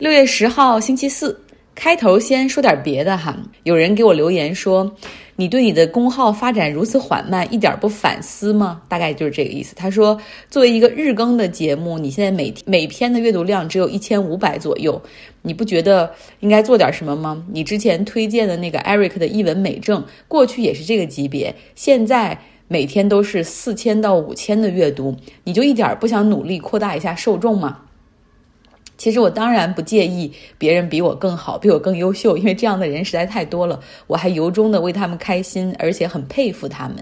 六月十号星期四，开头先说点别的哈。有人给我留言说，你对你的公号发展如此缓慢，一点不反思吗？大概就是这个意思。他说，作为一个日更的节目，你现在每每篇的阅读量只有一千五百左右，你不觉得应该做点什么吗？你之前推荐的那个 Eric 的译文美正，过去也是这个级别，现在每天都是四千到五千的阅读，你就一点不想努力扩大一下受众吗？其实我当然不介意别人比我更好，比我更优秀，因为这样的人实在太多了。我还由衷的为他们开心，而且很佩服他们。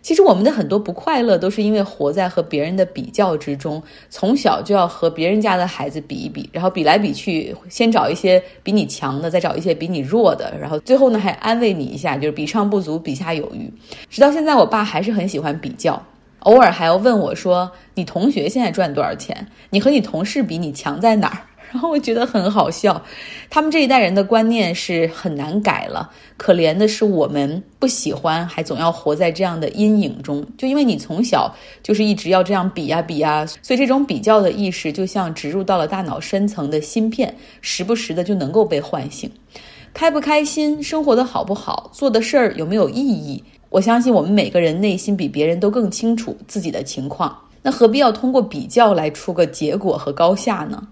其实我们的很多不快乐，都是因为活在和别人的比较之中，从小就要和别人家的孩子比一比，然后比来比去，先找一些比你强的，再找一些比你弱的，然后最后呢还安慰你一下，就是比上不足，比下有余。直到现在，我爸还是很喜欢比较。偶尔还要问我说：“你同学现在赚多少钱？你和你同事比，你强在哪儿？” 然后我觉得很好笑。他们这一代人的观念是很难改了。可怜的是我们不喜欢，还总要活在这样的阴影中。就因为你从小就是一直要这样比呀比呀，所以这种比较的意识就像植入到了大脑深层的芯片，时不时的就能够被唤醒。开不开心，生活的好不好，做的事儿有没有意义？我相信我们每个人内心比别人都更清楚自己的情况，那何必要通过比较来出个结果和高下呢？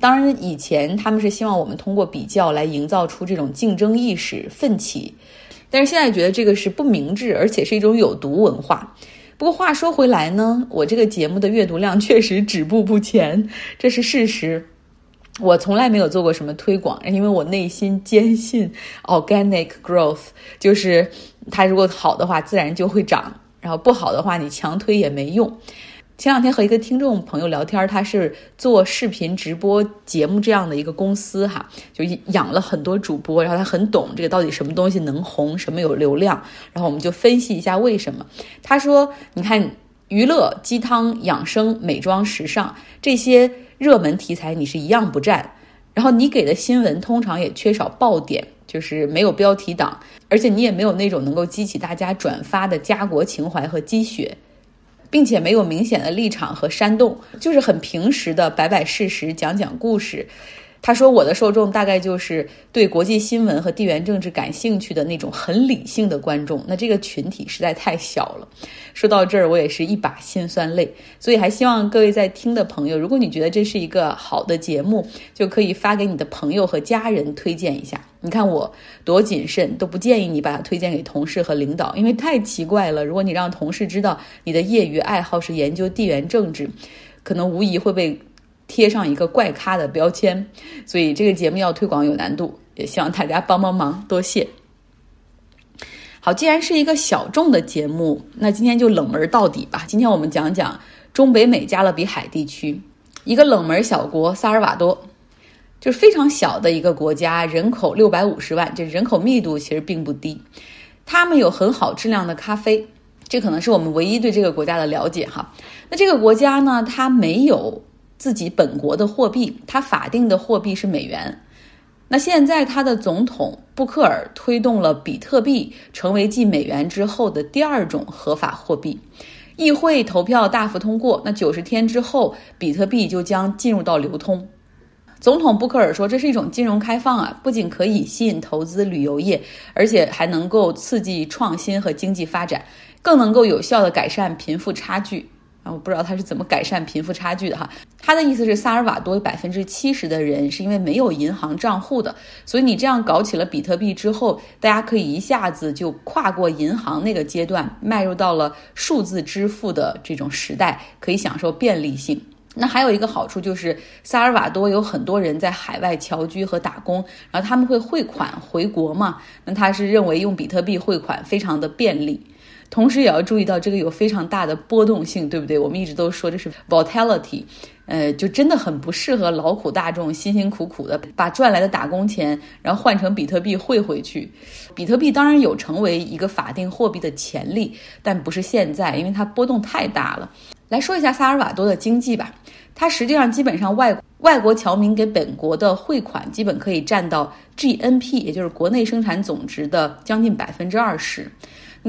当然，以前他们是希望我们通过比较来营造出这种竞争意识、奋起，但是现在觉得这个是不明智，而且是一种有毒文化。不过话说回来呢，我这个节目的阅读量确实止步不前，这是事实。我从来没有做过什么推广，因为我内心坚信 organic growth，就是它如果好的话，自然就会涨；然后不好的话，你强推也没用。前两天和一个听众朋友聊天，他是做视频直播节目这样的一个公司哈，就养了很多主播，然后他很懂这个到底什么东西能红，什么有流量，然后我们就分析一下为什么。他说：“你看，娱乐、鸡汤、养生、美妆、时尚这些。”热门题材你是一样不占，然后你给的新闻通常也缺少爆点，就是没有标题党，而且你也没有那种能够激起大家转发的家国情怀和积雪，并且没有明显的立场和煽动，就是很平实的摆摆事实，讲讲故事。他说：“我的受众大概就是对国际新闻和地缘政治感兴趣的那种很理性的观众。那这个群体实在太小了。”说到这儿，我也是一把辛酸泪。所以还希望各位在听的朋友，如果你觉得这是一个好的节目，就可以发给你的朋友和家人推荐一下。你看我多谨慎，都不建议你把它推荐给同事和领导，因为太奇怪了。如果你让同事知道你的业余爱好是研究地缘政治，可能无疑会被。贴上一个怪咖的标签，所以这个节目要推广有难度，也希望大家帮帮忙，多谢。好，既然是一个小众的节目，那今天就冷门到底吧。今天我们讲讲中北美加勒比海地区一个冷门小国萨尔瓦多，就是非常小的一个国家，人口六百五十万，这人口密度其实并不低。他们有很好质量的咖啡，这可能是我们唯一对这个国家的了解哈。那这个国家呢，它没有。自己本国的货币，它法定的货币是美元。那现在他的总统布克尔推动了比特币成为继美元之后的第二种合法货币，议会投票大幅通过，那九十天之后，比特币就将进入到流通。总统布克尔说，这是一种金融开放啊，不仅可以吸引投资旅游业，而且还能够刺激创新和经济发展，更能够有效的改善贫富差距。我不知道他是怎么改善贫富差距的哈。他的意思是，萨尔瓦多百分之七十的人是因为没有银行账户的，所以你这样搞起了比特币之后，大家可以一下子就跨过银行那个阶段，迈入到了数字支付的这种时代，可以享受便利性。那还有一个好处就是，萨尔瓦多有很多人在海外侨居和打工，然后他们会汇款回国嘛？那他是认为用比特币汇款非常的便利。同时也要注意到，这个有非常大的波动性，对不对？我们一直都说这是 volatility，呃，就真的很不适合劳苦大众辛辛苦苦的把赚来的打工钱，然后换成比特币汇回去。比特币当然有成为一个法定货币的潜力，但不是现在，因为它波动太大了。来说一下萨尔瓦多的经济吧，它实际上基本上外外国侨民给本国的汇款，基本可以占到 GNP，也就是国内生产总值的将近百分之二十。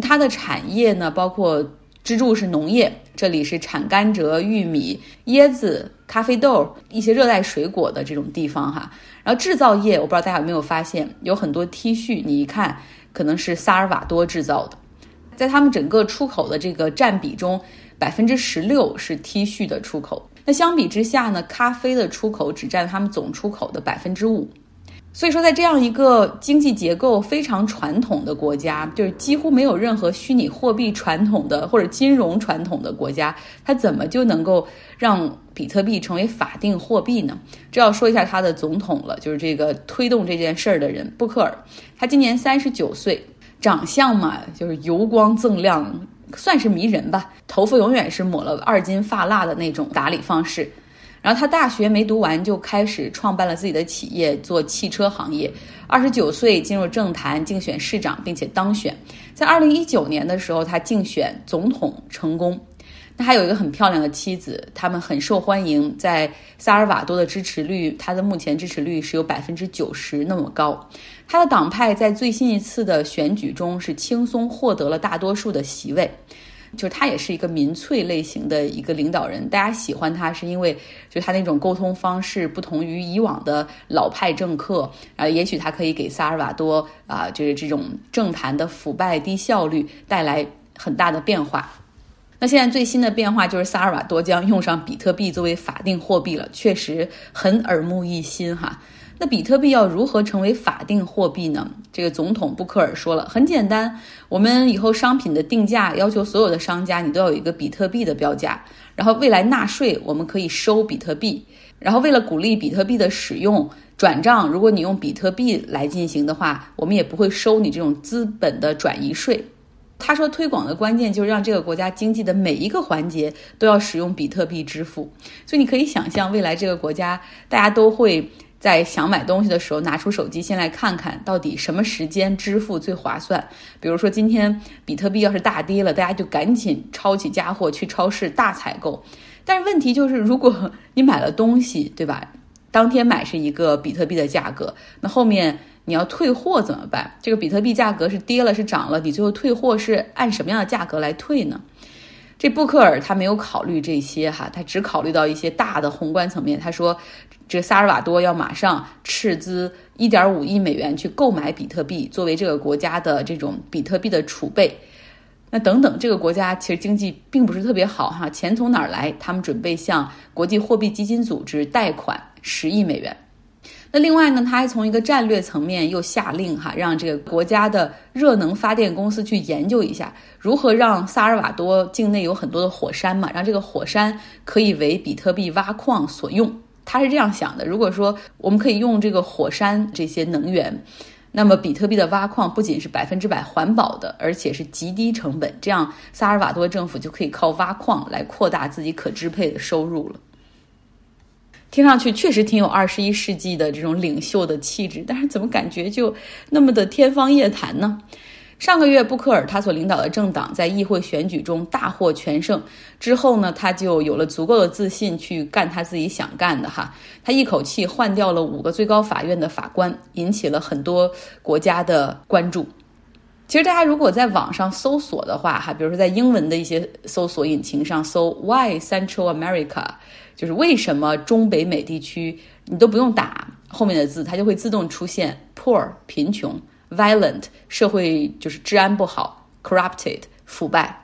它的产业呢，包括支柱是农业，这里是产甘蔗、玉米、椰子、咖啡豆、一些热带水果的这种地方哈。然后制造业，我不知道大家有没有发现，有很多 T 恤，你一看可能是萨尔瓦多制造的，在他们整个出口的这个占比中，百分之十六是 T 恤的出口。那相比之下呢，咖啡的出口只占他们总出口的百分之五。所以说，在这样一个经济结构非常传统的国家，就是几乎没有任何虚拟货币传统的或者金融传统的国家，它怎么就能够让比特币成为法定货币呢？这要说一下他的总统了，就是这个推动这件事儿的人布克尔。他今年三十九岁，长相嘛就是油光锃亮，算是迷人吧。头发永远是抹了二金发蜡的那种打理方式。然后他大学没读完就开始创办了自己的企业，做汽车行业。二十九岁进入政坛竞选市长，并且当选。在二零一九年的时候，他竞选总统成功。他还有一个很漂亮的妻子，他们很受欢迎。在萨尔瓦多的支持率，他的目前支持率是有百分之九十那么高。他的党派在最新一次的选举中是轻松获得了大多数的席位。就是他也是一个民粹类型的一个领导人，大家喜欢他是因为就他那种沟通方式不同于以往的老派政客啊，也许他可以给萨尔瓦多啊，就是这种政坛的腐败低效率带来很大的变化。那现在最新的变化就是萨尔瓦多将用上比特币作为法定货币了，确实很耳目一新哈。那比特币要如何成为法定货币呢？这个总统布克尔说了，很简单，我们以后商品的定价要求所有的商家，你都要有一个比特币的标价。然后未来纳税，我们可以收比特币。然后为了鼓励比特币的使用，转账如果你用比特币来进行的话，我们也不会收你这种资本的转移税。他说，推广的关键就是让这个国家经济的每一个环节都要使用比特币支付。所以你可以想象，未来这个国家大家都会。在想买东西的时候，拿出手机先来看看到底什么时间支付最划算。比如说今天比特币要是大跌了，大家就赶紧抄起家伙去超市大采购。但是问题就是，如果你买了东西，对吧？当天买是一个比特币的价格，那后面你要退货怎么办？这个比特币价格是跌了是涨了？你最后退货是按什么样的价格来退呢？这布克尔他没有考虑这些哈，他只考虑到一些大的宏观层面。他说，这萨尔瓦多要马上斥资一点五亿美元去购买比特币，作为这个国家的这种比特币的储备。那等等，这个国家其实经济并不是特别好哈，钱从哪儿来？他们准备向国际货币基金组织贷款十亿美元。那另外呢，他还从一个战略层面又下令哈，让这个国家的热能发电公司去研究一下，如何让萨尔瓦多境内有很多的火山嘛，让这个火山可以为比特币挖矿所用。他是这样想的：如果说我们可以用这个火山这些能源，那么比特币的挖矿不仅是百分之百环保的，而且是极低成本，这样萨尔瓦多政府就可以靠挖矿来扩大自己可支配的收入了。听上去确实挺有二十一世纪的这种领袖的气质，但是怎么感觉就那么的天方夜谭呢？上个月，布克尔他所领导的政党在议会选举中大获全胜之后呢，他就有了足够的自信去干他自己想干的哈。他一口气换掉了五个最高法院的法官，引起了很多国家的关注。其实大家如果在网上搜索的话哈，比如说在英文的一些搜索引擎上搜 “Why Central America”。就是为什么中北美地区你都不用打后面的字，它就会自动出现 poor 贫穷，violent 社会就是治安不好，corrupted 腐败。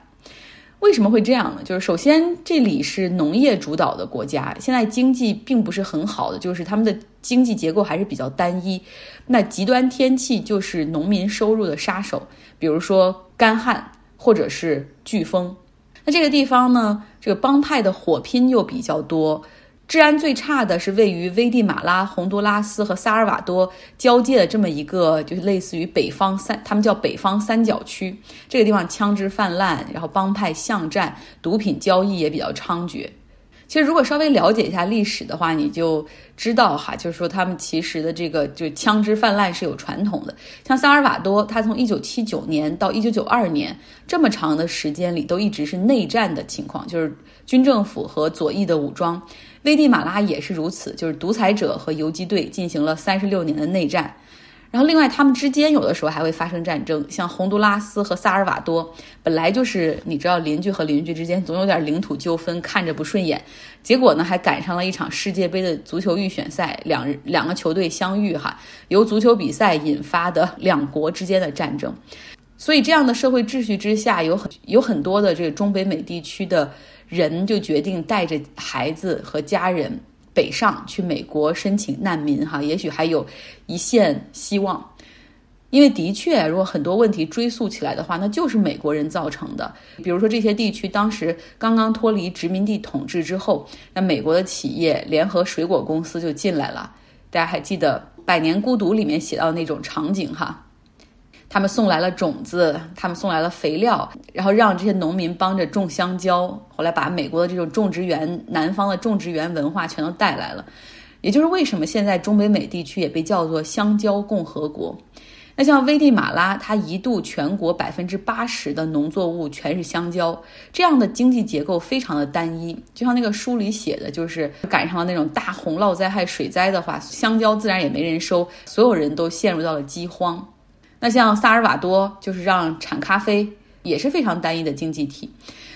为什么会这样呢？就是首先这里是农业主导的国家，现在经济并不是很好的，就是他们的经济结构还是比较单一。那极端天气就是农民收入的杀手，比如说干旱或者是飓风。那这个地方呢，这个帮派的火拼又比较多，治安最差的是位于危地马拉、洪都拉斯和萨尔瓦多交界的这么一个，就是类似于北方三，他们叫北方三角区。这个地方枪支泛滥，然后帮派巷战，毒品交易也比较猖獗。其实，如果稍微了解一下历史的话，你就知道哈，就是说他们其实的这个就枪支泛滥是有传统的。像萨尔瓦多，他从一九七九年到一九九二年这么长的时间里，都一直是内战的情况，就是军政府和左翼的武装。危地马拉也是如此，就是独裁者和游击队进行了三十六年的内战。然后另外他们之间有的时候还会发生战争，像洪都拉斯和萨尔瓦多本来就是你知道邻居和邻居之间总有点领土纠纷，看着不顺眼，结果呢还赶上了一场世界杯的足球预选赛，两 两个球队相遇哈，由足球比赛引发的两国之间的战争。所以，这样的社会秩序之下，有很有很多的这个中北美地区的人就决定带着孩子和家人北上去美国申请难民，哈，也许还有一线希望。因为的确，如果很多问题追溯起来的话，那就是美国人造成的。比如说，这些地区当时刚刚脱离殖民地统治之后，那美国的企业联合水果公司就进来了。大家还记得《百年孤独》里面写到那种场景，哈。他们送来了种子，他们送来了肥料，然后让这些农民帮着种香蕉。后来把美国的这种种植园、南方的种植园文化全都带来了。也就是为什么现在中北美地区也被叫做香蕉共和国。那像危地马拉，它一度全国百分之八十的农作物全是香蕉，这样的经济结构非常的单一。就像那个书里写的，就是赶上了那种大洪涝灾害、水灾的话，香蕉自然也没人收，所有人都陷入到了饥荒。那像萨尔瓦多，就是让产咖啡也是非常单一的经济体。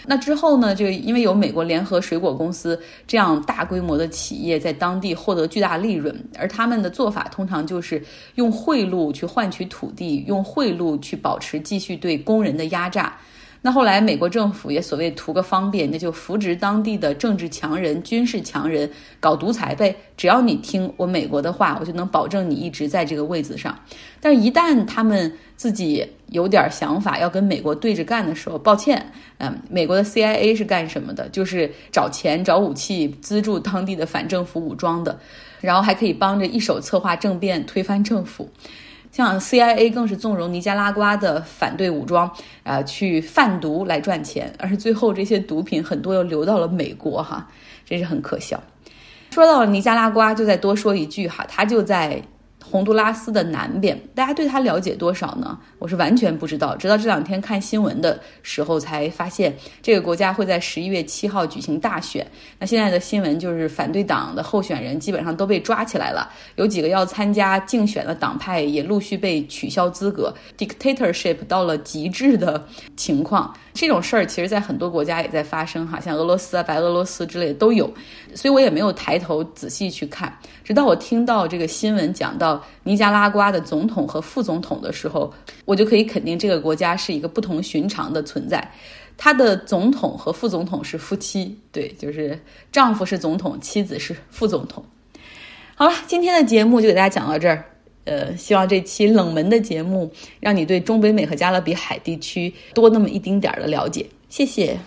那之后呢，就因为有美国联合水果公司这样大规模的企业在当地获得巨大利润，而他们的做法通常就是用贿赂去换取土地，用贿赂去保持继续对工人的压榨。那后来，美国政府也所谓图个方便，那就扶植当地的政治强人、军事强人，搞独裁呗。只要你听我美国的话，我就能保证你一直在这个位子上。但是，一旦他们自己有点想法，要跟美国对着干的时候，抱歉，嗯，美国的 CIA 是干什么的？就是找钱、找武器、资助当地的反政府武装的，然后还可以帮着一手策划政变、推翻政府。像 CIA 更是纵容尼加拉瓜的反对武装，啊，去贩毒来赚钱，而是最后这些毒品很多又流到了美国，哈，真是很可笑。说到尼加拉瓜，就再多说一句哈，他就在。洪都拉斯的南边，大家对他了解多少呢？我是完全不知道，直到这两天看新闻的时候才发现，这个国家会在十一月七号举行大选。那现在的新闻就是反对党的候选人基本上都被抓起来了，有几个要参加竞选的党派也陆续被取消资格，dictatorship 到了极致的情况。这种事儿其实，在很多国家也在发生，哈，像俄罗斯啊、白俄罗斯之类的都有，所以我也没有抬头仔细去看。直到我听到这个新闻讲到尼加拉瓜的总统和副总统的时候，我就可以肯定这个国家是一个不同寻常的存在。他的总统和副总统是夫妻，对，就是丈夫是总统，妻子是副总统。好了，今天的节目就给大家讲到这儿。呃，希望这期冷门的节目让你对中北美和加勒比海地区多那么一丁点儿的了解。谢谢。